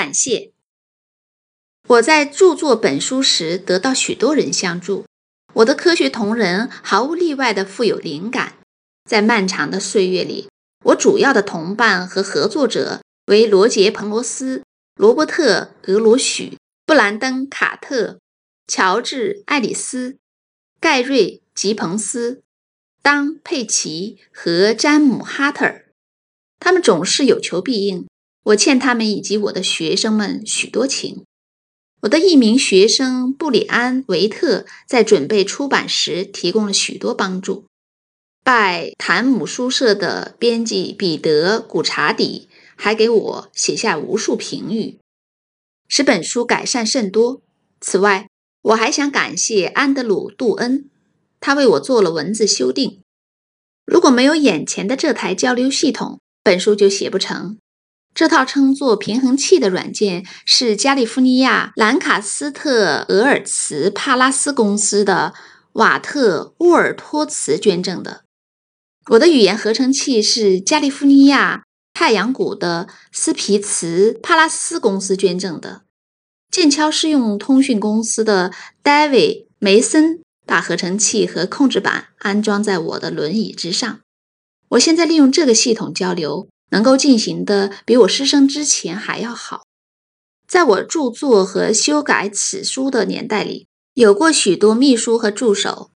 感谢。我在著作本书时得到许多人相助，我的科学同仁毫无例外的富有灵感。在漫长的岁月里，我主要的同伴和合作者为罗杰·彭罗斯、罗伯特·俄罗许、布兰登·卡特、乔治·爱丽丝、盖瑞·吉彭斯、当·佩奇和詹姆·哈特尔。他们总是有求必应，我欠他们以及我的学生们许多情。我的一名学生布里安·维特在准备出版时提供了许多帮助。拜坦姆书社的编辑彼得·古查底还给我写下无数评语，使本书改善甚多。此外，我还想感谢安德鲁·杜恩，他为我做了文字修订。如果没有眼前的这台交流系统，本书就写不成。这套称作平衡器的软件是加利福尼亚兰卡斯特俄尔茨帕拉斯公司的瓦特沃尔托茨捐赠的。我的语言合成器是加利福尼亚太阳谷的斯皮茨帕拉斯公司捐赠的。剑桥适用通讯公司的戴维梅森把合成器和控制板安装在我的轮椅之上。我现在利用这个系统交流。能够进行的比我师生之前还要好。在我著作和修改此书的年代里，有过许多秘书和助手。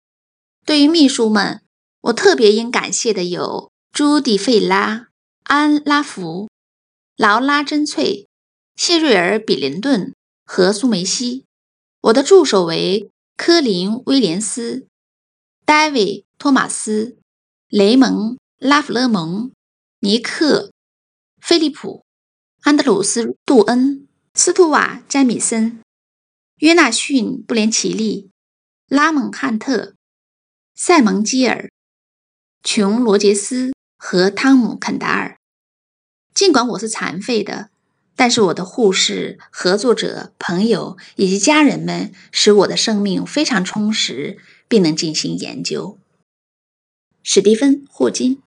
对于秘书们，我特别应感谢的有朱迪·费拉、安拉福、劳拉·珍翠、谢瑞尔·比林顿和苏梅西。我的助手为科林·威廉斯、戴维·托马斯、雷蒙·拉弗勒蒙。尼克·菲利普、安德鲁斯·杜恩、斯图瓦·詹米森、约纳逊·布连奇利、拉蒙·汉特、塞蒙·基尔、琼·罗杰斯和汤姆·肯达尔。尽管我是残废的，但是我的护士、合作者、朋友以及家人们使我的生命非常充实，并能进行研究。史蒂芬·霍金。